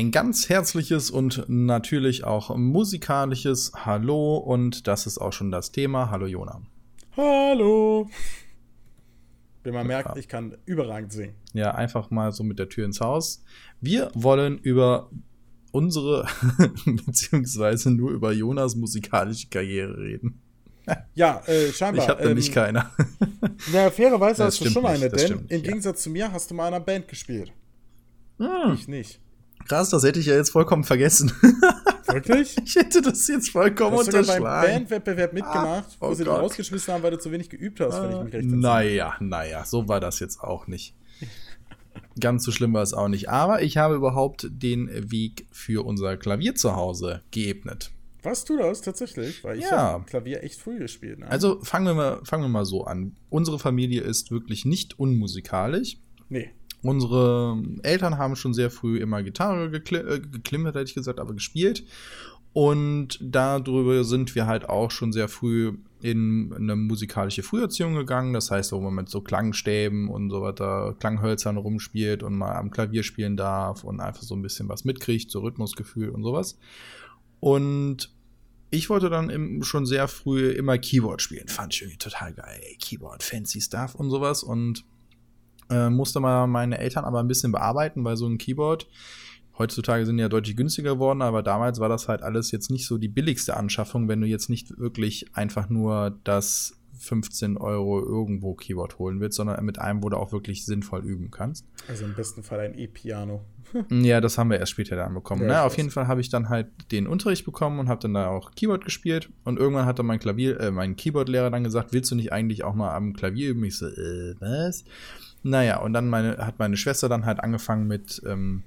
ein ganz herzliches und natürlich auch musikalisches Hallo und das ist auch schon das Thema. Hallo Jona. Hallo. Wie man merkt, ich kann überragend singen. Ja, einfach mal so mit der Tür ins Haus. Wir wollen über unsere, beziehungsweise nur über Jonas musikalische Karriere reden. Ja, äh, scheinbar. Ich habe ähm, nämlich keiner. Ja, fairerweise Das hast du schon nicht, eine, denn im ja. Gegensatz zu mir hast du mal in einer Band gespielt. Hm, Ich nicht. Krass, das hätte ich ja jetzt vollkommen vergessen. Wirklich? Ich hätte das jetzt vollkommen Du hast sogar beim unterschlagen. Bandwettbewerb mitgemacht, Ah, wo oh sie dich rausgeschmissen haben, weil du zu wenig geübt hast, wenn ich mich recht entsinne. Naja, naja, so war das jetzt auch nicht. Ganz so schlimm war es auch nicht. Aber ich habe überhaupt den Weg für unser Klavier zu Hause geebnet. Was du das tatsächlich? Weil ich Ja. habe Klavier echt früh gespielt. Ne? Also fangen wir, mal, fangen wir mal so an. Unsere Familie ist wirklich nicht unmusikalisch. nee. Unsere Eltern haben schon sehr früh immer Gitarre gekli äh, geklimmert, hätte ich gesagt, aber gespielt. Und darüber sind wir halt auch schon sehr früh in eine musikalische Früherziehung gegangen. Das heißt, wo man mit so Klangstäben und so weiter, Klanghölzern rumspielt und mal am Klavier spielen darf und einfach so ein bisschen was mitkriegt, so Rhythmusgefühl und sowas. Und ich wollte dann im, schon sehr früh immer Keyboard spielen. Fand ich irgendwie total geil. Ey, Keyboard, fancy Stuff und sowas. Und äh, musste mal meine Eltern aber ein bisschen bearbeiten, weil so ein Keyboard heutzutage sind ja deutlich günstiger geworden, aber damals war das halt alles jetzt nicht so die billigste Anschaffung, wenn du jetzt nicht wirklich einfach nur das 15 Euro irgendwo Keyboard holen willst, sondern mit einem, wo du auch wirklich sinnvoll üben kannst. Also im besten Fall ein E-Piano. Ja, das haben wir erst später dann bekommen. Ja, ne? Auf jeden Fall habe ich dann halt den Unterricht bekommen und habe dann da auch Keyboard gespielt. Und irgendwann hat dann mein Klavier, äh, mein Keyboard-Lehrer dann gesagt, willst du nicht eigentlich auch mal am Klavier üben? Ich so, äh, was? Naja, und dann meine, hat meine Schwester dann halt angefangen mit, ähm,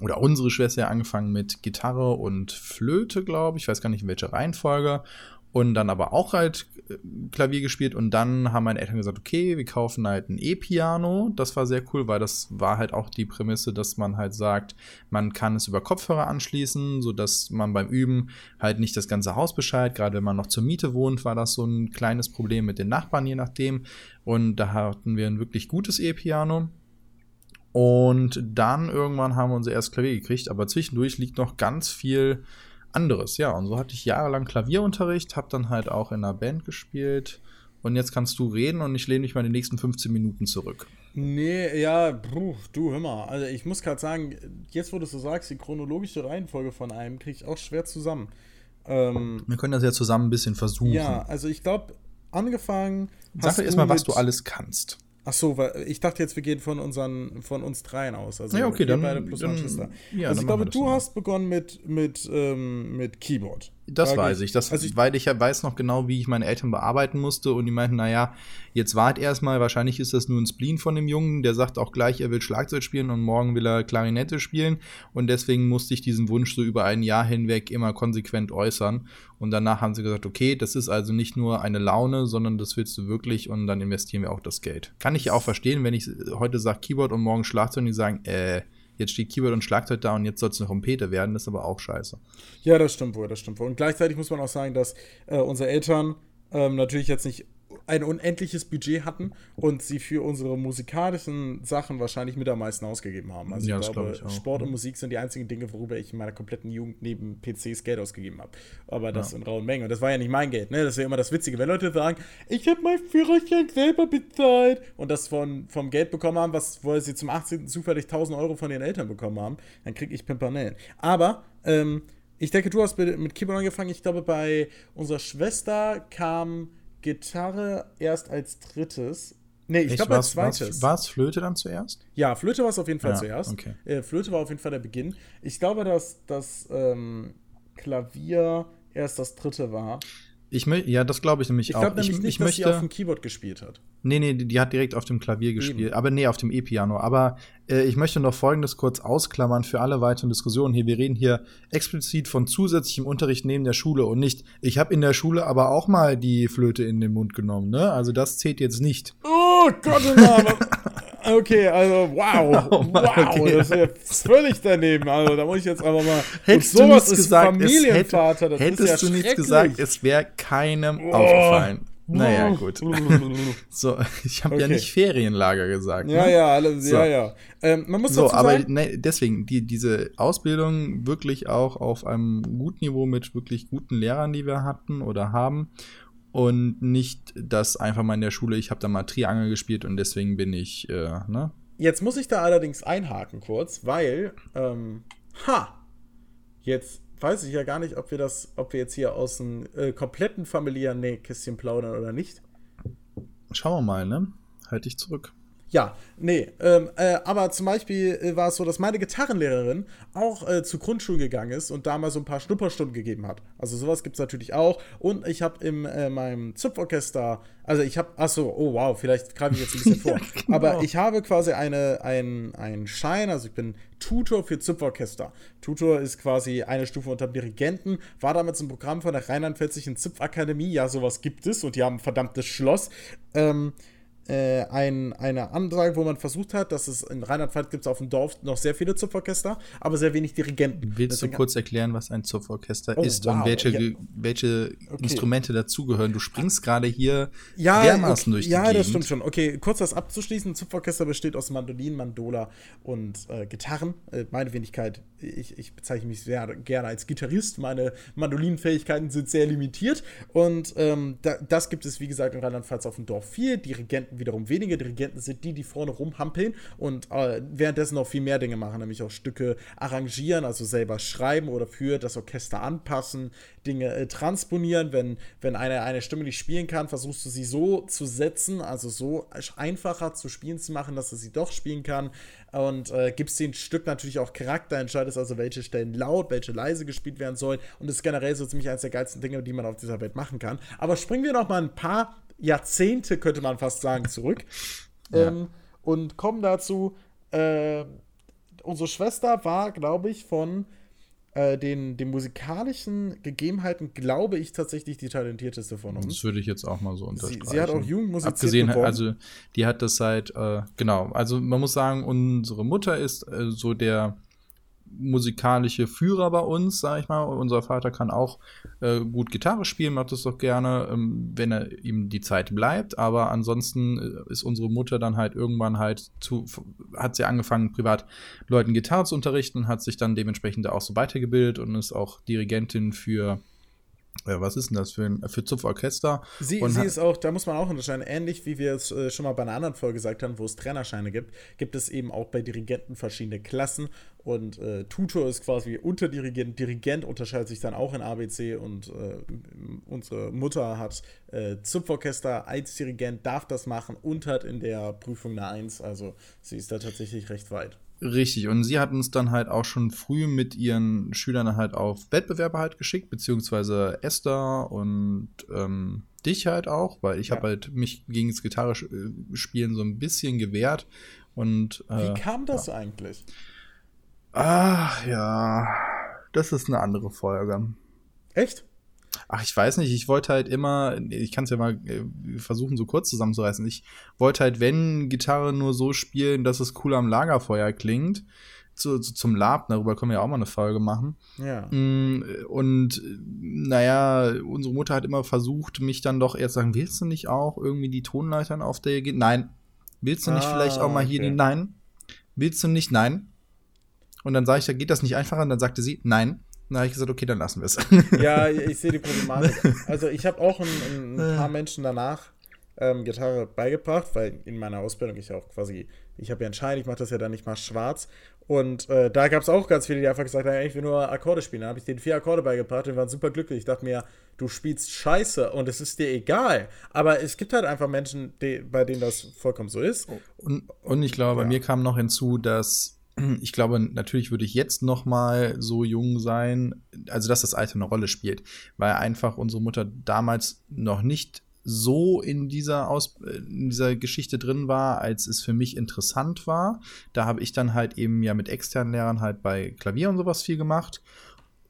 oder unsere Schwester angefangen mit Gitarre und Flöte, glaube ich. Ich weiß gar nicht, in welcher Reihenfolge. Und dann aber auch halt äh, Klavier gespielt. Und dann haben meine Eltern gesagt, okay, wir kaufen halt ein E-Piano. Das war sehr cool, weil das war halt auch die Prämisse, dass man halt sagt, man kann es über Kopfhörer anschließen, sodass man beim Üben halt nicht das ganze Haus bescheid. Gerade wenn man noch zur Miete wohnt, war das so ein kleines Problem mit den Nachbarn, je nachdem. Und da hatten wir ein wirklich gutes E-Piano. Und dann irgendwann haben wir unser erstes Klavier gekriegt, aber zwischendurch liegt noch ganz viel anderes. Ja, und so hatte ich jahrelang Klavierunterricht, habe dann halt auch in einer Band gespielt. Und jetzt kannst du reden und ich lehne mich mal die nächsten 15 Minuten zurück. Nee, ja, puh, du, hör mal. Also ich muss gerade sagen, jetzt wo du so sagst, die chronologische Reihenfolge von einem kriege ich auch schwer zusammen. Ähm, Wir können das ja zusammen ein bisschen versuchen. ja, also ich glaube, angefangen. Sag doch erstmal, was du alles kannst. Ach so, weil ich dachte jetzt, wir gehen von unseren, von uns dreien aus. Also Ja, okay, dann- beide plus dann- meine Schwester. ja, also ich glaube, du hast begonnen mit, mit, ähm, mit Keyboard. Das Sag weiß ich, das, also ich, weil ich weiß noch genau, wie ich meine Eltern bearbeiten musste und die meinten, naja, jetzt wart erstmal, wahrscheinlich ist das nur ein Spleen von dem Jungen, der sagt auch gleich, er will Schlagzeug spielen und morgen will er Klarinette spielen. Und deswegen musste ich diesen Wunsch so über ein Jahr hinweg immer konsequent äußern. Und danach haben sie gesagt, okay, das ist also nicht nur eine Laune, sondern das willst du wirklich und dann investieren wir auch das Geld. Kann ich ja auch verstehen, wenn ich heute sage Keyboard und morgen Schlagzeug und die sagen, äh, jetzt steht Keyboard und Schlagzeug da und jetzt soll es eine Trompete werden, das ist aber auch scheiße. ja, das stimmt wohl, das stimmt wohl. Und gleichzeitig muss man auch sagen, dass äh, unsere Eltern ähm, natürlich jetzt nicht ein unendliches Budget hatten und sie für unsere musikalischen Sachen wahrscheinlich mit am meisten ausgegeben haben. Also Ja, ich glaube, glaub ich. Sport und Musik sind die einzigen Dinge, worüber ich in meiner kompletten Jugend neben PCs Geld ausgegeben habe. Aber das in rauen Mengen. Und das war ja nicht mein Geld, ne? Das ist ja immer das Witzige, wenn Leute sagen, ich habe mein Führerschein selber bezahlt und das von, vom Geld bekommen haben, was, wo sie zum 18. zufällig 1000 Euro von ihren Eltern bekommen haben, dann kriege ich Pimpernellen. Aber, ähm, ich denke, du hast mit, mit Keyboard angefangen. Ich glaube, bei unserer Schwester kam Gitarre erst als drittes. Nee, ich glaube als zweites. War es Flöte dann zuerst? Ja, Flöte war es auf jeden Fall Ja, zuerst. okay. Äh, Flöte war auf jeden Fall der Beginn. Ich glaube, dass das ähm, Klavier erst das dritte war. Ich mö- ja, das glaube ich nämlich Ich auch. glaube nämlich ich, nicht, ich dass möchte, sie auf dem Keyboard gespielt hat. Nee, nee, die, die hat direkt auf dem Klavier gespielt. Aber nee, auf dem E-Piano. Aber äh, ich möchte noch Folgendes kurz ausklammern für alle weiteren Diskussionen hier. Wir reden hier explizit von zusätzlichem Unterricht neben der Schule und nicht, ich habe in der Schule aber auch mal die Flöte in den Mund genommen. Ne? Also das zählt jetzt nicht. Oh Gott. Okay, also wow, Oh Mann, wow, okay. das ist ja völlig daneben. Also da muss ich jetzt aber mal. Hättest und du nichts gesagt, es Familienvater, hätte, das hättest ist ja du nichts gesagt, es wäre keinem Oh. aufgefallen. Naja, gut. so, ich habe okay. ja nicht Ferienlager gesagt. Ja, ne? ja, alles, so. ja, ja. Ähm, man muss so, aber ne, deswegen, die, diese Ausbildung wirklich auch auf einem guten Niveau mit wirklich guten Lehrern, die wir hatten oder haben. Und nicht das einfach mal in der Schule, ich habe da mal Triangel gespielt und deswegen bin ich, äh, ne? Jetzt muss ich da allerdings einhaken kurz, weil, ähm, ha, jetzt weiß ich ja gar nicht, ob wir das, ob wir jetzt hier aus einem äh, kompletten familiären Nähkästchen plaudern oder nicht. Schauen wir mal, ne? Halt dich zurück. Ja, nee, ähm, äh, aber zum Beispiel äh, war es so, dass meine Gitarrenlehrerin auch äh, zu Grundschulen gegangen ist und da mal so ein paar Schnupperstunden gegeben hat. Also sowas gibt es natürlich auch. Und ich habe in äh, meinem Zupforchester, also ich habe, achso, oh wow, vielleicht greife ich jetzt ein bisschen vor. genau. Aber ich habe quasi eine, ein, einen Schein, also ich bin Tutor für Zupforchester. Tutor ist quasi eine Stufe unter dem Dirigenten, war damals ein Programm von der Rheinland-Pfälzischen Zupfakademie. Ja, sowas gibt es und die haben ein verdammtes Schloss. Ähm, äh, ein, eine Ansage, wo man versucht hat, dass es in Rheinland-Pfalz gibt es auf dem Dorf noch sehr viele Zupforchester, aber sehr wenig Dirigenten. Willst Deswegen du kurz erklären, was ein Zupforchester oh, ist wow. und welche, ja. welche okay. Instrumente dazugehören? Du springst gerade hier ja, dermaßen okay. durch die Ja, Gegend. das stimmt schon. Okay, kurz das abzuschließen. Ein Zupforchester besteht aus Mandolinen, Mandola und äh, Gitarren. Äh, meine Wenigkeit, ich, ich, bezeichne mich sehr gerne als Gitarrist. Meine Mandolinenfähigkeiten sind sehr limitiert und ähm, da, das gibt es, wie gesagt, in Rheinland-Pfalz auf dem Dorf viel. Dirigenten wiederum wenige Dirigenten sind die, die vorne rumhampeln und äh, währenddessen noch viel mehr Dinge machen, nämlich auch Stücke arrangieren, also selber schreiben oder für das Orchester anpassen, Dinge äh, transponieren. Wenn, wenn eine, eine Stimme nicht spielen kann, versuchst du sie so zu setzen, also so einfacher zu spielen zu machen, dass er sie doch spielen kann. Und äh, gibst dem Stück natürlich auch Charakter, entscheidest also, welche Stellen laut, welche leise gespielt werden sollen. Und das ist generell so ziemlich eines der geilsten Dinge, die man auf dieser Welt machen kann. Aber springen wir noch mal ein paar Jahrzehnte, könnte man fast sagen, zurück. Ja. Ähm, und kommen dazu, äh, unsere Schwester war, glaube ich, von äh, den, den musikalischen Gegebenheiten, glaube ich, tatsächlich die talentierteste von uns. Das würde ich jetzt auch mal so unterstreichen. Sie, sie hat auch Jugendmusik Abgesehen, geworden. also die hat das seit, äh, genau, also man muss sagen, unsere Mutter ist äh, so der musikalische Führer bei uns, sag ich mal. Unser Vater kann auch äh, gut Gitarre spielen, macht das doch gerne, ähm, wenn er ihm die Zeit bleibt. Aber ansonsten äh, ist unsere Mutter dann halt irgendwann halt zu, hat sie angefangen, privat Leuten Gitarre zu unterrichten, hat sich dann dementsprechend auch so weitergebildet und ist auch Dirigentin für ja, was ist denn das für ein für Zupforchester? Sie, sie ist auch, da muss man auch unterscheiden, ähnlich wie wir es äh, schon mal bei einer anderen Folge gesagt haben, wo es Trainerscheine gibt, gibt es eben auch bei Dirigenten verschiedene Klassen und äh, Tutor ist quasi Unterdirigent. Dirigent unterscheidet sich dann auch in ABC und äh, unsere Mutter hat äh, Zupforchester als Dirigent, darf das machen und hat in der Prüfung eine Eins, also sie ist da tatsächlich recht weit. Richtig, und sie hat uns dann halt auch schon früh mit ihren Schülern halt auf Wettbewerbe halt geschickt, beziehungsweise Esther und ähm, dich halt auch, weil ich ja. habe halt mich gegen das Gitarre-Spielen so ein bisschen gewehrt. Und, äh, Wie kam das ja. eigentlich? Ach ja, das ist eine andere Folge. Echt? Ach, ich weiß nicht, ich wollte halt immer, ich kann es ja mal äh, versuchen, so kurz zusammenzureißen. Ich wollte halt, wenn Gitarre nur so spielen, dass es cool am Lagerfeuer klingt. Zu, zu, zum Lab, darüber können wir ja auch mal eine Folge machen. Ja. Mm, und naja, unsere Mutter hat immer versucht, mich dann doch erst sagen, willst du nicht auch irgendwie die Tonleitern auf der geht? Nein. Willst du nicht ah, vielleicht auch mal hier okay. die Nein? Willst du nicht? Nein. Und dann sage ich, da geht das nicht einfacher. Und dann sagte sie, nein. Na, ich gesagt, okay, dann lassen wir es. Ja, ich sehe die Problematik. Also ich habe auch ein, ein, paar Menschen danach ähm, Gitarre beigebracht, weil in meiner Ausbildung ich auch quasi, ich habe ja einen Schein, ich mache das ja dann nicht mal schwarz. Und äh, da gab es auch ganz viele, die einfach gesagt haben, ich will nur Akkorde spielen. Dann habe ich denen vier Akkorde beigebracht und waren super glücklich. Ich dachte mir, du spielst scheiße und es ist dir egal. Aber es gibt halt einfach Menschen, die, bei denen das vollkommen so ist. Und, und ich glaube, ja. bei mir kam noch hinzu, dass ich glaube, natürlich würde ich jetzt noch mal so jung sein, also dass das Alter eine Rolle spielt, weil einfach unsere Mutter damals noch nicht so in dieser, Aus in dieser Geschichte drin war, als es für mich interessant war. Da habe ich dann halt eben ja mit externen Lehrern halt bei Klavier und sowas viel gemacht.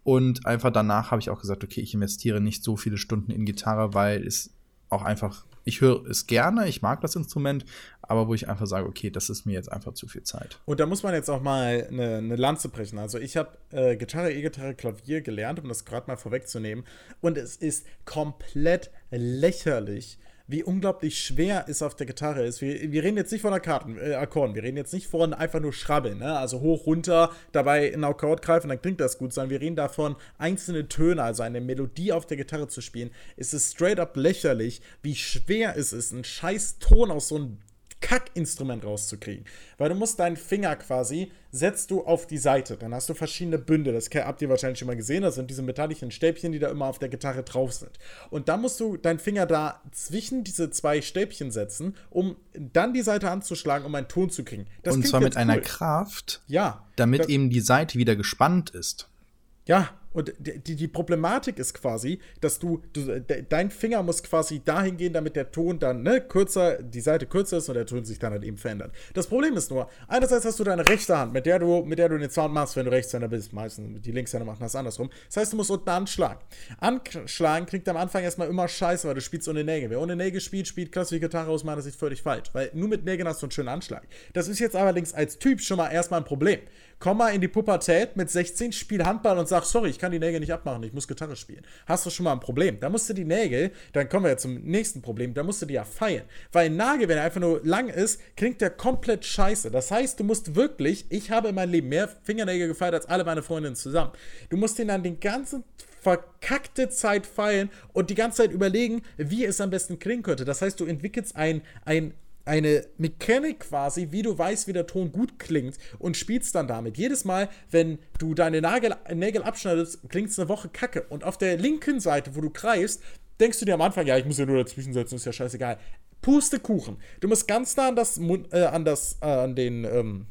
Und einfach danach habe ich auch gesagt, okay, ich investiere nicht so viele Stunden in Gitarre, weil es auch einfach ich höre es gerne, ich mag das Instrument, aber wo ich einfach sage, okay, das ist mir jetzt einfach zu viel Zeit. Und da muss man jetzt auch mal eine, eine Lanze brechen. Also ich habe äh, Gitarre, E-Gitarre, Klavier gelernt, um das gerade mal vorwegzunehmen. Und es ist komplett lächerlich, wie unglaublich schwer es auf der Gitarre ist. Wir, wir reden jetzt nicht von Akkorden, äh, Akkorden, wir reden jetzt nicht von einfach nur Schrabbeln, ne? also hoch, runter, dabei in Akkord greifen, dann klingt das gut, sondern wir reden davon, einzelne Töne, also eine Melodie auf der Gitarre zu spielen. Es ist straight up lächerlich, wie schwer es ist, einen scheiß Ton aus so einem Kackinstrument rauszukriegen. Weil du musst deinen Finger quasi, setzt du auf die Seite. Dann hast du verschiedene Bünde. Das habt ihr wahrscheinlich schon mal gesehen. Das sind diese metallischen Stäbchen, die da immer auf der Gitarre drauf sind. Und dann musst du deinen Finger da zwischen diese zwei Stäbchen setzen, um dann die Seite anzuschlagen, um einen Ton zu kriegen. Das Und zwar mit cool. einer Kraft, ja, damit eben die Seite wieder gespannt ist. Ja, und die, die Problematik ist quasi, dass du, du, dein Finger muss quasi dahin gehen, damit der Ton dann ne, kürzer, die Seite kürzer ist und der Ton sich dann halt eben verändert. Das Problem ist nur, einerseits hast du deine rechte Hand, mit der du, mit der du den Sound machst, wenn du Rechtshänder bist. Meistens die Linkshänder machen das andersrum. Das heißt, du musst unten anschlagen. Anschlagen klingt am Anfang erstmal immer scheiße, weil du spielst ohne Nägel. Wer ohne Nägel spielt, spielt klassische Gitarre aus meiner Sicht völlig falsch. Weil nur mit Nägeln hast du einen schönen Anschlag. Das ist jetzt allerdings als Typ schon mal erstmal ein Problem komm mal in die Pubertät mit 16, spiel Handball und sag, sorry, ich kann die Nägel nicht abmachen, ich muss Gitarre spielen. Hast du schon mal ein Problem. Da musst du die Nägel, dann kommen wir jetzt zum nächsten Problem, da musst du die ja feilen. Weil ein Nagel, wenn er einfach nur lang ist, klingt der komplett scheiße. Das heißt, du musst wirklich, ich habe in meinem Leben mehr Fingernägel gefeiert als alle meine Freundinnen zusammen. Du musst den dann den ganzen verkackte Zeit feilen und die ganze Zeit überlegen, wie es am besten klingen könnte. Das heißt, du entwickelst ein, ein eine Mechanik quasi, wie du weißt, wie der Ton gut klingt und spielst dann damit. Jedes Mal, wenn du deine Nagel, Nägel abschneidest, klingt es eine Woche kacke. Und auf der linken Seite, wo du greifst, denkst du dir am Anfang, ja, ich muss ja nur dazwischen setzen, ist ja scheißegal. Pustekuchen. Du musst ganz nah an das, äh, an das, äh, an den, ähm,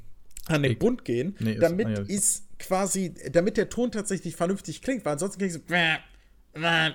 an den Bund gehen, nee, damit ist, ist quasi, damit der Ton tatsächlich vernünftig klingt, weil ansonsten klingt es.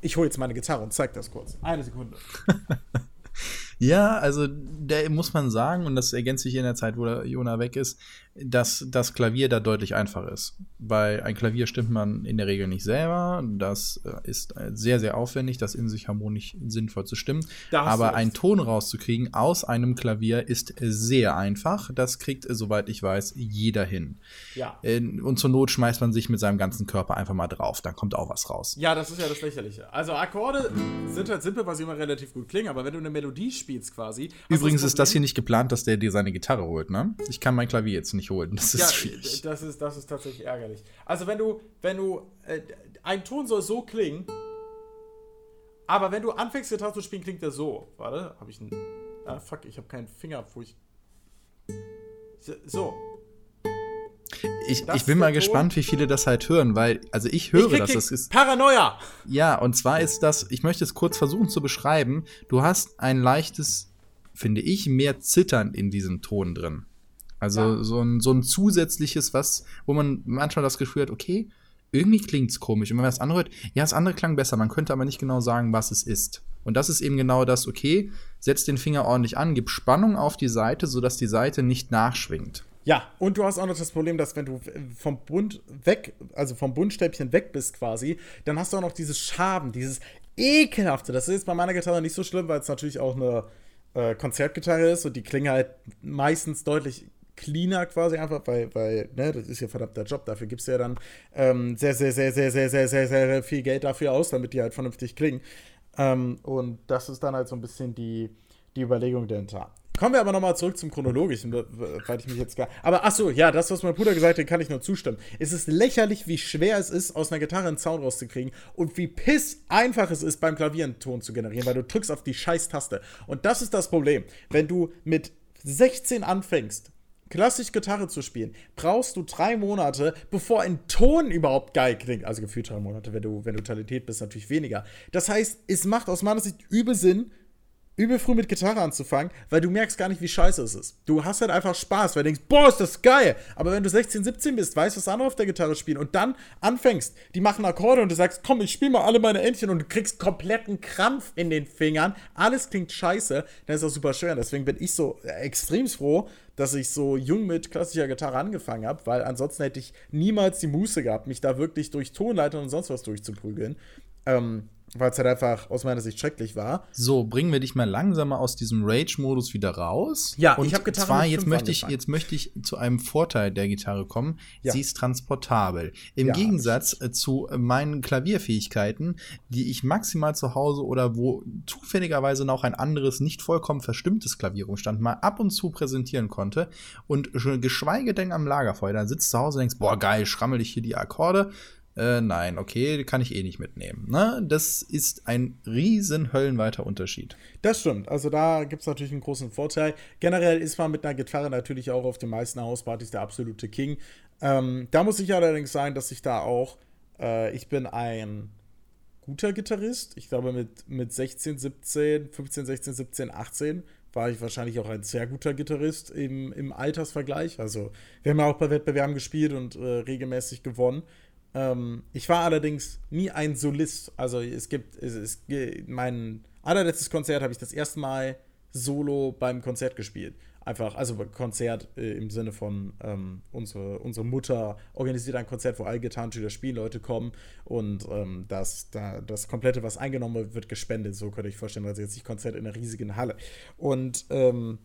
Ich hole jetzt meine Gitarre und zeig das kurz. Eine Sekunde. Ja, also da muss man sagen, und das ergänzt sich in der Zeit, wo der Jona weg ist, dass das Klavier da deutlich einfacher ist. Weil ein Klavier stimmt man in der Regel nicht selber. Das äh, ist sehr, sehr aufwendig, das in sich harmonisch sinnvoll zu stimmen. Aber einen Ton rauszukriegen aus einem Klavier ist sehr einfach. Das kriegt, soweit ich weiß, jeder hin. Ja. Äh, und zur Not schmeißt man sich mit seinem ganzen Körper einfach mal drauf. Dann kommt auch was raus. Ja, das ist ja das Lächerliche. Also Akkorde sind halt simpel, weil sie immer relativ gut klingen. Aber wenn du eine Melodie spielst quasi. Übrigens das ist das hier nicht geplant, dass der dir seine Gitarre holt, ne? Ich kann mein Klavier jetzt nicht nicht holen. Das ist ja, schwierig. Das ist, das ist tatsächlich ärgerlich. Also wenn du, wenn du, äh, ein Ton soll so klingen, aber wenn du anfängst, Gitarre zu spielen, klingt der so. Warte, habe ich einen, ah fuck, ich habe keinen Finger, wo ich, so. Ich, ich bin mal gespannt, wie viele das halt hören, weil, also ich höre, ich dass das ist. Paranoia! Ja, und zwar ist das, ich möchte es kurz versuchen zu beschreiben. Du hast ein leichtes, finde ich, mehr Zittern in diesem Ton drin. Also ja. so, ein, so ein zusätzliches, was, wo man manchmal das Gefühl hat, okay, irgendwie klingt es komisch. Und wenn man das anhört, ja, das andere klang besser, man könnte aber nicht genau sagen, was es ist. Und das ist eben genau das, okay, setz den Finger ordentlich an, gib Spannung auf die Seite, sodass die Seite nicht nachschwingt. Ja, und du hast auch noch das Problem, dass wenn du vom Bund weg, also vom Bundstäbchen weg bist quasi, dann hast du auch noch dieses Schaben, dieses ekelhafte. Das ist jetzt bei meiner Gitarre nicht so schlimm, weil es natürlich auch eine äh, Konzertgitarre ist und die klingen halt meistens deutlich cleaner quasi einfach, weil, weil, ne, das ist ja verdammter Job, dafür gibst du ja dann ähm, sehr, sehr, sehr, sehr, sehr, sehr, sehr, sehr viel Geld dafür aus, damit die halt vernünftig klingen. Ähm, und das ist dann halt so ein bisschen die, die Überlegung dahinter. Kommen wir aber nochmal zurück zum Chronologischen, weil ich mich jetzt gar. Aber achso, ja, das, was mein Bruder gesagt hat, kann ich nur zustimmen. Es ist lächerlich, wie schwer es ist, aus einer Gitarre einen Sound rauszukriegen und wie piss einfach es ist, beim Klavier einen Ton zu generieren, weil du drückst auf die Scheiß-Taste. Und das ist das Problem. Wenn du mit 16 anfängst, klassisch Gitarre zu spielen, brauchst du drei Monate, bevor ein Ton überhaupt geil klingt. Also gefühlt drei Monate, wenn du, wenn du talentiert bist, natürlich weniger. Das heißt, es macht aus meiner Sicht übel Sinn, übel früh mit Gitarre anzufangen, weil du merkst gar nicht, wie scheiße es ist. Du hast halt einfach Spaß, weil du denkst, boah, ist das geil. Aber wenn du 16, 17 bist, weißt, was andere auf der Gitarre spielen und dann anfängst, die machen Akkorde und du sagst, komm, ich spiele mal alle meine Entchen und du kriegst kompletten Krampf in den Fingern, alles klingt scheiße, dann ist das super schön. Deswegen bin ich so extrem froh, dass ich so jung mit klassischer Gitarre angefangen habe, weil ansonsten hätte ich niemals die Muße gehabt, mich da wirklich durch Tonleitern und sonst was durchzuprügeln. Ähm, weil es halt einfach aus meiner Sicht schrecklich war. So, bringen wir dich mal langsamer aus diesem Rage-Modus wieder raus. Ja, und ich habe Gitarre zwar jetzt möchte ich jetzt möchte ich zu einem Vorteil der Gitarre kommen. Ja. Sie ist transportabel. Im Ja, Gegensatz äh, zu meinen Klavierfähigkeiten, die ich maximal zu Hause oder wo zufälligerweise noch ein anderes nicht vollkommen verstimmtes Klavier rumstand, mal ab und zu präsentieren konnte und geschweige denn am Lagerfeuer, dann sitzt zu Hause und denkst, boah geil, schrammel ich hier die Akkorde. Äh, nein, okay, kann ich eh nicht mitnehmen. Ne? Das ist ein riesen höllenweiter Unterschied. Das stimmt. Also da gibt es natürlich einen großen Vorteil. Generell ist man mit einer Gitarre natürlich auch auf den meisten Hauspartys der absolute King. Ähm, da muss ich allerdings sagen, dass ich da auch, äh, ich bin ein guter Gitarrist. Ich glaube, mit, mit 16, 17, 15, 16, 17, 18 war ich wahrscheinlich auch ein sehr guter Gitarrist im, im Altersvergleich. Also, wir haben ja auch bei Wettbewerben gespielt und äh, regelmäßig gewonnen. Ähm, ich war allerdings nie ein Solist. Also, es gibt, es, es, mein allerletztes Konzert habe ich das erste Mal solo beim Konzert gespielt. Einfach, also Konzert äh, im Sinne von ähm, unsere, unsere Mutter organisiert ein Konzert, wo alle Gitarrenschüler spielen, Leute kommen und ähm, das, da, das komplette, was eingenommen wird, wird gespendet. So könnte ich vorstellen, also jetzt nicht Konzert in einer riesigen Halle. Und ähm,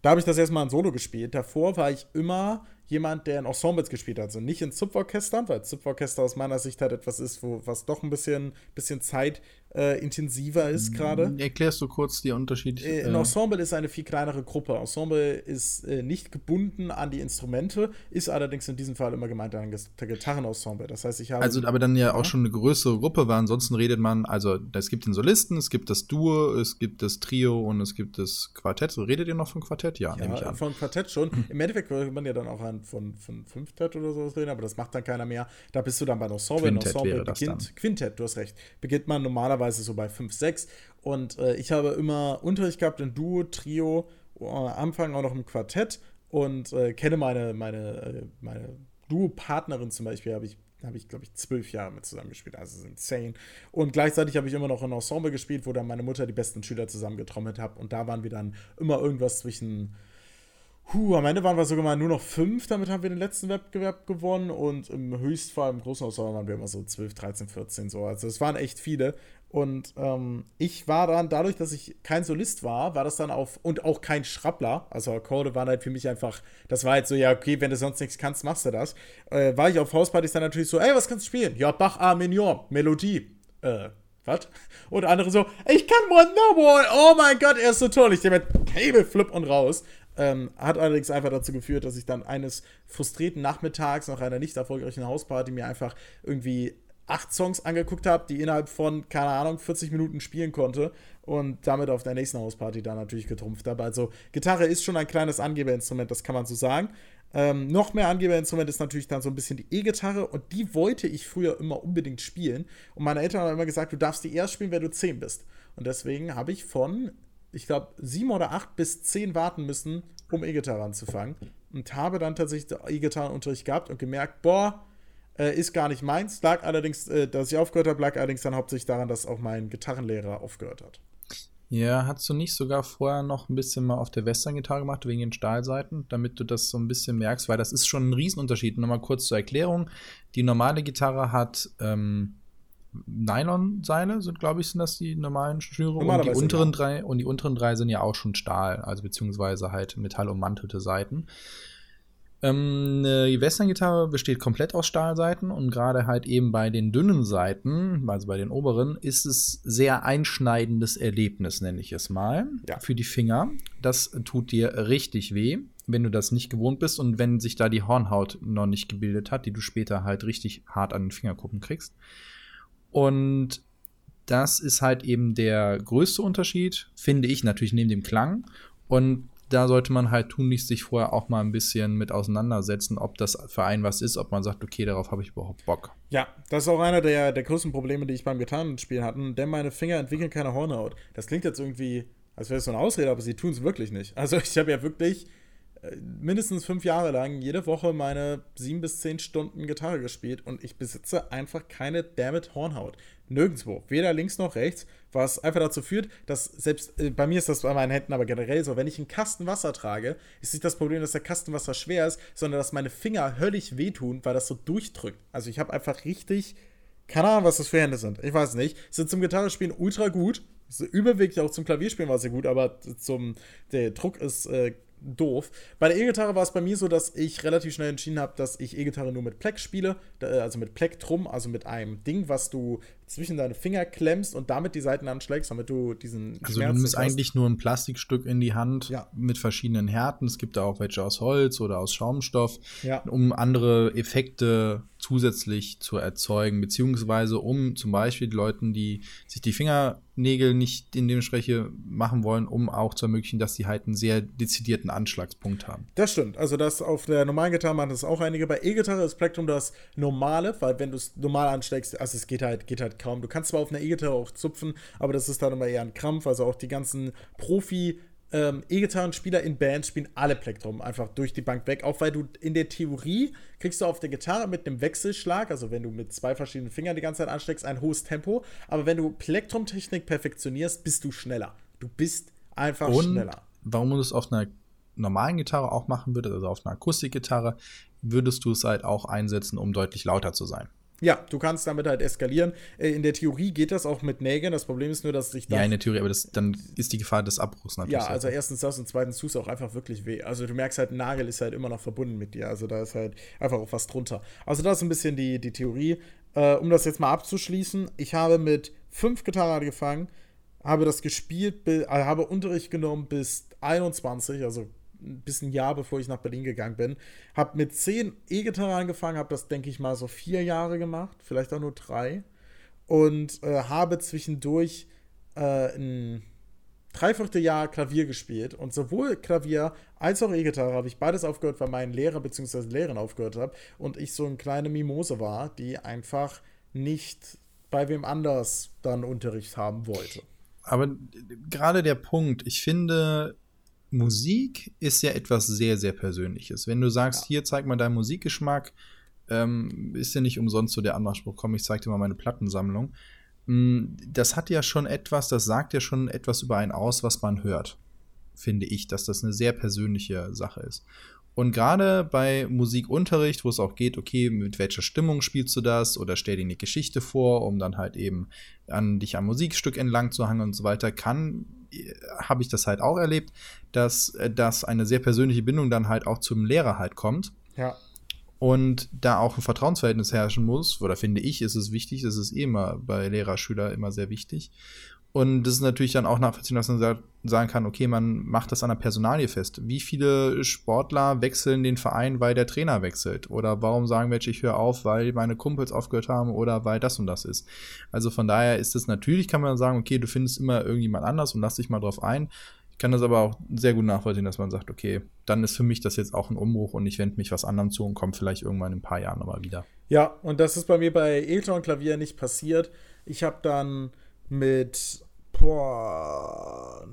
da habe ich das erstmal in Solo gespielt. Davor war ich immer jemand, der in Ensembles gespielt hat. Also nicht in Zupforchestern, weil Zupforchester aus meiner Sicht halt etwas ist, wo, was doch ein bisschen, bisschen zeitintensiver äh, ist gerade. Erklärst du kurz die Unterschiede? Äh, ein Ensemble ist eine viel kleinere Gruppe. Ensemble ist äh, nicht gebunden an die Instrumente, ist allerdings in diesem Fall immer gemeint ein Gitarrenensemble. Das heißt, ich habe. Also, aber dann ja auch schon eine größere Gruppe, weil ansonsten redet man, also es gibt den Solisten, es gibt das Duo, es gibt das Trio und es gibt das Quartett. Redet ihr noch von Quartett? Ja, ja nehme ich an. Von Quartett schon. Im Endeffekt würde man ja dann auch an von, von Fünftett oder sowas reden, aber das macht dann keiner mehr. Da bist du dann bei Ensemble. Quintett Ensemble beginnt. Quintett, du hast recht. Beginnt man normalerweise so bei 5, 6. Und äh, ich habe immer Unterricht gehabt in Duo, Trio, äh, Anfang auch noch im Quartett und äh, kenne meine, meine, äh, meine Duo-Partnerin zum Beispiel, habe ich habe ich, glaube ich, zwölf Jahre mit zusammengespielt. Also ist insane. Und gleichzeitig habe ich immer noch ein Ensemble gespielt, wo dann meine Mutter die besten Schüler zusammengetrommelt hat. Und da waren wir dann immer irgendwas zwischen. Huh, am Ende waren wir sogar mal nur noch fünf, damit haben wir den letzten Wettbewerb gewonnen und im Höchstfall, im großen Ensemble waren wir immer so 12, 13, 14 so. Also es waren echt viele. Und ähm, ich war dann, dadurch, dass ich kein Solist war, war das dann auf, und auch kein Schrappler, also Akkorde waren halt für mich einfach, das war halt so, ja, okay, wenn du sonst nichts kannst, machst du das. Äh, war ich auf Hauspartys dann natürlich so, ey, was kannst du spielen? Ja, Bach A Mignon, Melodie. Äh, was? Und andere so, ich kann Wonderwall, oh mein Gott, er ist so toll. Ich mit Table Flip und raus. Ähm, hat allerdings einfach dazu geführt, dass ich dann eines frustrierten Nachmittags nach einer nicht erfolgreichen Hausparty mir einfach irgendwie acht Songs angeguckt habe, die innerhalb von, keine Ahnung, 40 Minuten spielen konnte und damit auf der nächsten Hausparty dann natürlich getrumpft habe. Also Gitarre ist schon ein kleines Angeberinstrument, das kann man so sagen. Ähm, noch mehr Angeberinstrument ist natürlich dann so ein bisschen die E-Gitarre und die wollte ich früher immer unbedingt spielen. Und meine Eltern haben immer gesagt, du darfst die erst spielen, wenn du 10 bist. Und deswegen habe ich von, ich glaube, 7 oder 8 bis 10 warten müssen, um E-Gitarre anzufangen. Und habe dann tatsächlich E-Gitarrenunterricht gehabt und gemerkt, boah, äh, ist gar nicht meins. Lag allerdings, äh, dass ich aufgehört habe, lag allerdings dann hauptsächlich daran, dass auch mein Gitarrenlehrer aufgehört hat. Ja, hast du nicht sogar vorher noch ein bisschen mal auf der Western-Gitarre gemacht, wegen den Stahlseiten, damit du das so ein bisschen merkst, weil das ist schon ein Riesenunterschied. Nochmal kurz zur Erklärung. Die normale Gitarre hat ähm, Nylon-Seile, sind, glaube ich, sind das die normalen Schnüre. Und die, unteren ja. drei, und die unteren drei sind ja auch schon Stahl, also beziehungsweise halt metallummantelte Seiten. Ähm, die Western-Gitarre besteht komplett aus Stahlseiten und gerade halt eben bei den dünnen Seiten, also bei den oberen, ist es sehr einschneidendes Erlebnis, nenne ich es mal, Ja. für die Finger. Das tut dir richtig weh, wenn du das nicht gewohnt bist und wenn sich da die Hornhaut noch nicht gebildet hat, die du später halt richtig hart an den Fingerkuppen kriegst. Und das ist halt eben der größte Unterschied, finde ich natürlich neben dem Klang. Und da sollte man halt tunlichst sich vorher auch mal ein bisschen mit auseinandersetzen, ob das für einen was ist, ob man sagt, okay, darauf habe ich überhaupt Bock. Ja, das ist auch einer der, der größten Probleme, die ich beim Gitarrenspielen hatte, denn meine Finger entwickeln keine Hornhaut. Das klingt jetzt irgendwie, als wäre es so eine Ausrede, aber sie tun es wirklich nicht. Also ich habe ja wirklich mindestens fünf Jahre lang jede Woche meine sieben bis zehn Stunden Gitarre gespielt und ich besitze einfach keine damit Hornhaut. Nirgendwo. Weder links noch rechts, was einfach dazu führt, dass selbst, äh, bei mir ist das bei meinen Händen aber generell so, wenn ich einen Kasten Wasser trage, ist nicht das Problem, dass der Kasten Wasser schwer ist, sondern dass meine Finger höllisch wehtun, weil das so durchdrückt. Also ich habe einfach richtig Keine Ahnung, was das für Hände sind. Ich weiß nicht. Sind zum Gitarrespielen ultra gut. Überwiegend auch zum Klavierspielen war sie gut, aber zum der Druck ist äh, doof. Bei der E-Gitarre war es bei mir so, dass ich relativ schnell entschieden habe, dass ich E-Gitarre nur mit Pleck spiele, also mit Plektrum, also mit einem Ding, was du zwischen deine Finger klemmst und damit die Seiten anschlägst, damit du diesen Also Schmerz du nimmst eigentlich nur ein Plastikstück in die Hand ja. mit verschiedenen Härten. Es gibt da auch welche aus Holz oder aus Schaumstoff, ja. um andere Effekte zusätzlich zu erzeugen, beziehungsweise um zum Beispiel Leuten, die sich die Fingernägel nicht in dem Spreche machen wollen, um auch zu ermöglichen, dass sie halt einen sehr dezidierten Anschlagspunkt haben. Das stimmt. Also das auf der normalen Gitarre machen das auch einige. Bei E-Gitarre ist Plektrum das normale, weil wenn du es normal ansteckst, also es geht halt, geht halt kaum. Du kannst zwar auf einer E-Gitarre auch zupfen, aber das ist dann immer eher ein Krampf. Also auch die ganzen Profi- ähm, E-Gitarrenspieler in Bands spielen alle Plektrum einfach durch die Bank weg. Auch weil du in der Theorie kriegst du auf der Gitarre mit einem Wechselschlag, also wenn du mit zwei verschiedenen Fingern die ganze Zeit ansteckst, ein hohes Tempo. Aber wenn du Plektrum-Technik perfektionierst, bist du schneller. Du bist einfach Und schneller. Warum du es auf einer normalen Gitarre auch machen würdest, also auf einer Akustikgitarre, würdest du es halt auch einsetzen, um deutlich lauter zu sein. Ja, du kannst damit halt eskalieren. Äh, in der Theorie geht das auch mit Nägeln. Das Problem ist nur, dass sich da. Ja, in der Theorie, aber das, dann ist die Gefahr des Abbruchs natürlich. Ja, also erstens das und zweitens tust du auch einfach wirklich weh. Also du merkst halt, ein Nagel ist halt immer noch verbunden mit dir. Also da ist halt einfach auch was drunter. Also das ist ein bisschen die, die Theorie. Äh, um das jetzt mal abzuschließen, ich habe mit fünf Gitarren angefangen, habe das gespielt, äh, habe Unterricht genommen bis 21, also bis ein Jahr, bevor ich nach Berlin gegangen bin. Habe mit zehn E-Gitarre angefangen, habe das, denke ich mal, so vier Jahre gemacht, vielleicht auch nur drei. Und äh, habe zwischendurch äh, ein Dreivierteljahr Klavier gespielt. Und sowohl Klavier als auch E-Gitarre habe ich beides aufgehört, weil mein Lehrer bzw. Lehrerin aufgehört hat. Und ich so eine kleine Mimose war, die einfach nicht bei wem anders dann Unterricht haben wollte. Aber gerade der Punkt, ich finde, Musik ist ja etwas sehr, sehr Persönliches. Wenn du sagst, ja. hier zeig mal deinen Musikgeschmack, ähm, ist ja nicht umsonst so der Anmachspruch, komm, ich zeig dir mal meine Plattensammlung. Mm, das hat ja schon etwas, das sagt ja schon etwas über einen aus, was man hört, finde ich, dass das eine sehr persönliche Sache ist. Und gerade bei Musikunterricht, wo es auch geht, okay, mit welcher Stimmung spielst du das oder stell dir eine Geschichte vor, um dann halt eben an dich am Musikstück entlang zu hangen und so weiter, kann habe ich das halt auch erlebt, dass, äh, dass eine sehr persönliche Bindung dann halt auch zum Lehrer halt kommt. Ja. Und da auch ein Vertrauensverhältnis herrschen muss, oder finde ich, ist es wichtig, das ist eh immer bei Lehrer-Schüler immer sehr wichtig. Und das ist natürlich dann auch nachvollziehbar, dass man sagen kann, okay, man macht das an der Personalie fest. Wie viele Sportler wechseln den Verein, weil der Trainer wechselt? Oder warum sagen welche, ich höre auf, weil meine Kumpels aufgehört haben oder weil das und das ist? Also von daher ist es natürlich, kann man sagen, okay, du findest immer irgendjemand anders und lass dich mal drauf ein. Ich kann das aber auch sehr gut nachvollziehen, dass man sagt, okay, dann ist für mich das jetzt auch ein Umbruch und ich wende mich was anderem zu und komme vielleicht irgendwann in ein paar Jahren nochmal wieder. Ja, und das ist bei mir bei Elton Klavier nicht passiert. Ich habe dann mit boah,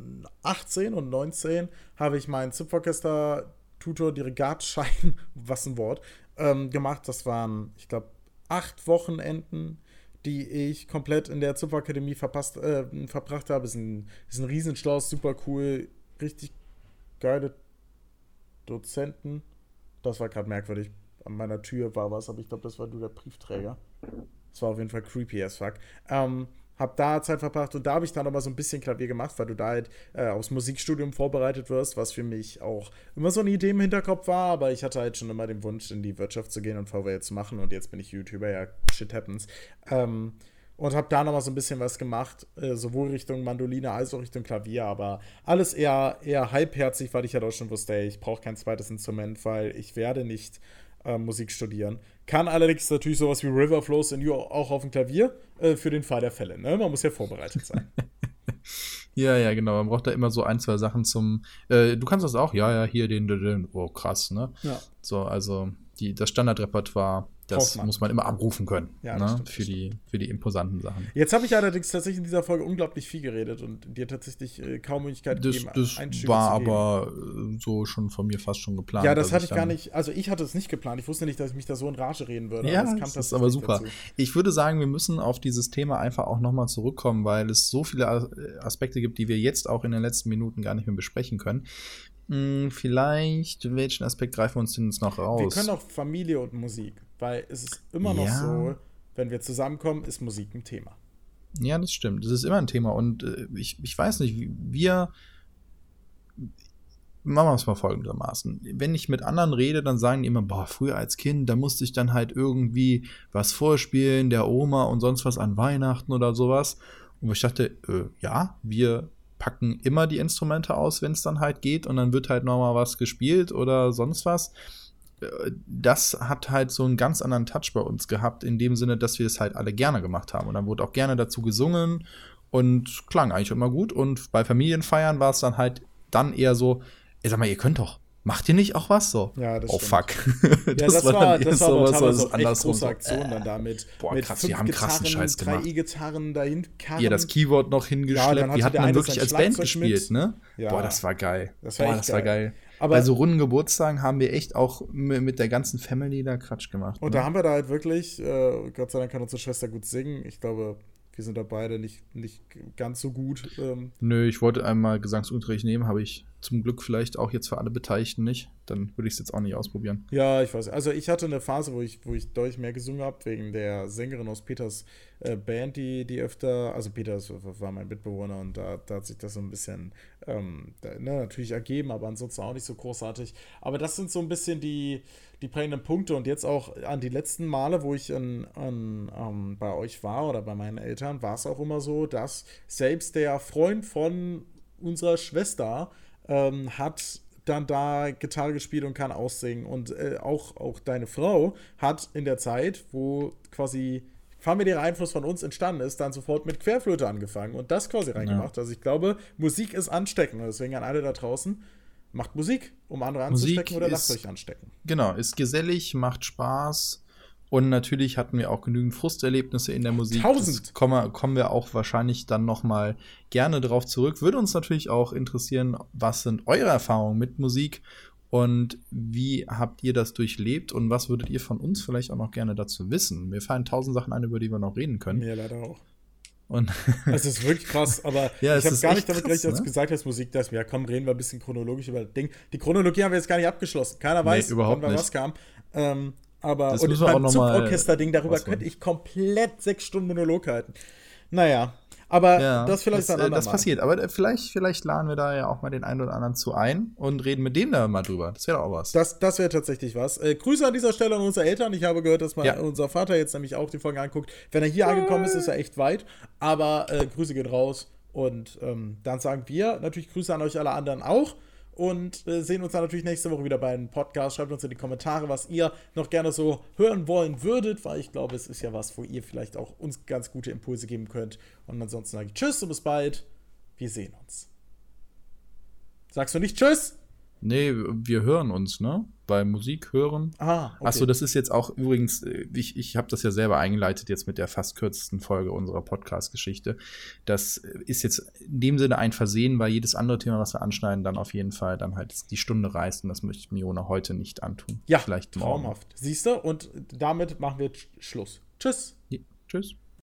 18 und 19 habe ich meinen Zupforchester-Tutor, Dirigatschein, was ein Wort, ähm, gemacht. Das waren, ich glaube, acht Wochenenden, die ich komplett in der Zupfakademie verpasst, äh, verbracht habe. Ist ein, ist ein Riesenschloss, super cool, richtig geile Dozenten. Das war gerade merkwürdig. An meiner Tür war was, aber ich glaube, das war du der Briefträger. Das war auf jeden Fall creepy as fuck. Ähm, hab da Zeit verbracht und da habe ich dann nochmal so ein bisschen Klavier gemacht, weil du da halt äh, aufs Musikstudium vorbereitet wirst, was für mich auch immer so eine Idee im Hinterkopf war, aber ich hatte halt schon immer den Wunsch, in die Wirtschaft zu gehen und VWL zu machen und jetzt bin ich YouTuber, ja, shit happens. Ähm, und habe da nochmal so ein bisschen was gemacht, äh, sowohl Richtung Mandoline als auch Richtung Klavier, aber alles eher, eher halbherzig, weil ich halt auch schon wusste, ey, ich brauche kein zweites Instrument, weil ich werde nicht äh, Musik studieren. Kann allerdings natürlich sowas wie River Flows in You auch auf dem Klavier äh, für den Fall der Fälle. Ne? Man muss ja vorbereitet sein. ja, ja, genau. Man braucht da immer so ein, zwei Sachen zum. Äh, du kannst das auch, ja, ja, hier den, den, den. Oh, krass, ne? Ja. So, also die, das Standardrepertoire das muss man immer abrufen können ja, ne? stimmt, für, die, für die imposanten Sachen. Jetzt habe ich allerdings tatsächlich in dieser Folge unglaublich viel geredet und dir tatsächlich äh, kaum Möglichkeit das, gegeben, Das war aber äh, so schon von mir fast schon geplant. Ja, das hatte ich gar nicht, also ich hatte es nicht geplant. Ich wusste nicht, dass ich mich da so in Rage reden würde. Ja, das, das ist aber super. Dazu. Ich würde sagen, wir müssen auf dieses Thema einfach auch nochmal zurückkommen, weil es so viele Aspekte gibt, die wir jetzt auch in den letzten Minuten gar nicht mehr besprechen können. Hm, vielleicht, welchen Aspekt greifen wir uns denn jetzt noch raus? Wir können auch Familie und Musik, weil es ist immer noch ja. so, wenn wir zusammenkommen, ist Musik ein Thema. Ja, das stimmt. Das ist immer ein Thema. Und äh, ich, ich weiß nicht, wir. Machen wir es mal folgendermaßen. Wenn ich mit anderen rede, dann sagen die immer, boah, früher als Kind, da musste ich dann halt irgendwie was vorspielen, der Oma und sonst was an Weihnachten oder sowas. Und ich dachte, äh, ja, wir packen immer die Instrumente aus, wenn es dann halt geht und dann wird halt nochmal was gespielt oder sonst was das hat halt so einen ganz anderen Touch bei uns gehabt, in dem Sinne, dass wir es halt alle gerne gemacht haben. Und dann wurde auch gerne dazu gesungen und klang eigentlich immer gut. Und bei Familienfeiern war es dann halt dann eher so, ey, sag mal, ihr könnt doch. Macht ihr nicht auch was so? Ja, das oh fuck. ja, das, das, war, das war aber teilweise auch echt große Aktion dann damit. Boah, mit krass, wir haben krassen Scheiß gemacht. drei E-Gitarren dahin Ihr das Keyboard noch hingeschleppt. Ja, die hatten dann wirklich als Band gespielt, ne? Ja. Boah, das war geil. Das war Boah, das geil. war geil. Aber Bei so runden Geburtstagen haben wir echt auch mit der ganzen Family da Quatsch gemacht. Und ne? da haben wir da halt wirklich, äh, Gott sei Dank kann unsere Schwester gut singen. Ich glaube, wir sind da beide nicht, nicht ganz so gut. Ähm. Nö, ich wollte einmal Gesangsunterricht nehmen, habe ich zum Glück vielleicht auch jetzt für alle Beteiligten nicht. Dann würde ich es jetzt auch nicht ausprobieren. Ja, ich weiß. Also ich hatte eine Phase, wo ich, wo ich deutlich mehr gesungen habe, wegen der Sängerin aus Peters äh, Band, die, die öfter, also Peters war mein Mitbewohner und da, da hat sich das so ein bisschen ähm, da, ne, natürlich ergeben, aber ansonsten auch nicht so großartig. Aber das sind so ein bisschen die, die prägenden Punkte und jetzt auch an die letzten Male, wo ich an, an, ähm, bei euch war oder bei meinen Eltern, war es auch immer so, dass selbst der Freund von unserer Schwester ähm, hat dann da Gitarre gespielt und kann aussingen. Und äh, auch, auch deine Frau hat in der Zeit, wo quasi familiärer Einfluss von uns entstanden ist, dann sofort mit Querflöte angefangen und das quasi reingemacht. Ja. Also ich glaube, Musik ist ansteckend. Und deswegen an alle da draußen, macht Musik, um andere anzustecken Musik oder lasst euch anstecken. Genau, ist gesellig, macht Spaß und natürlich hatten wir auch genügend Frusterlebnisse in der Musik. Tausend! Kommen, kommen wir auch wahrscheinlich dann noch mal gerne drauf zurück. Würde uns natürlich auch interessieren, was sind eure Erfahrungen mit Musik und wie habt ihr das durchlebt und was würdet ihr von uns vielleicht auch noch gerne dazu wissen? Mir fallen tausend Sachen ein, über die wir noch reden können. Mir leider auch. Und es ist wirklich krass, aber ja, ich habe gar nicht damit gerechnet, als du gesagt hast, Musik, dass wir, ja komm, reden wir ein bisschen chronologisch über das Ding. Die Chronologie haben wir jetzt gar nicht abgeschlossen. Keiner weiß, nee, überhaupt wann was kam. Ähm, aber das und beim Zuborchester-Ding, darüber könnte ich komplett sechs Stunden Monolog halten. Naja, aber ja, das vielleicht das, dann Das passiert, aber vielleicht, vielleicht laden wir da ja auch mal den einen oder anderen zu ein und reden mit dem da mal drüber. Das wäre auch was. Das, das wäre tatsächlich was. Äh, Grüße an dieser Stelle an unsere Eltern. Ich habe gehört, dass mal ja. unser Vater jetzt nämlich auch die Folge anguckt. Wenn er hier angekommen ist, ist er echt weit. Aber äh, Grüße gehen raus. Und ähm, dann sagen wir natürlich Grüße an euch alle anderen auch und äh, sehen uns dann natürlich nächste Woche wieder bei einem Podcast. Schreibt uns in die Kommentare, was ihr noch gerne so hören wollen würdet, weil ich glaube, es ist ja was, wo ihr vielleicht auch uns ganz gute Impulse geben könnt. Und ansonsten sage ich Tschüss und bis bald. Wir sehen uns. Sagst du nicht Tschüss? Nee, wir hören uns, ne? Bei Musik hören. Ah, okay. Achso, das ist jetzt auch übrigens, äh, ich, ich habe das ja selber eingeleitet jetzt mit der fast kürzesten Folge unserer Podcast-Geschichte. Das ist jetzt in dem Sinne ein Versehen, weil jedes andere Thema, was wir anschneiden, dann auf jeden Fall dann halt die Stunde reißt und das möchte ich Miona heute nicht antun. Ja, vielleicht morgen. traumhaft. Siehst du? Und damit machen wir Schluss. Tschüss. Ja, tschüss.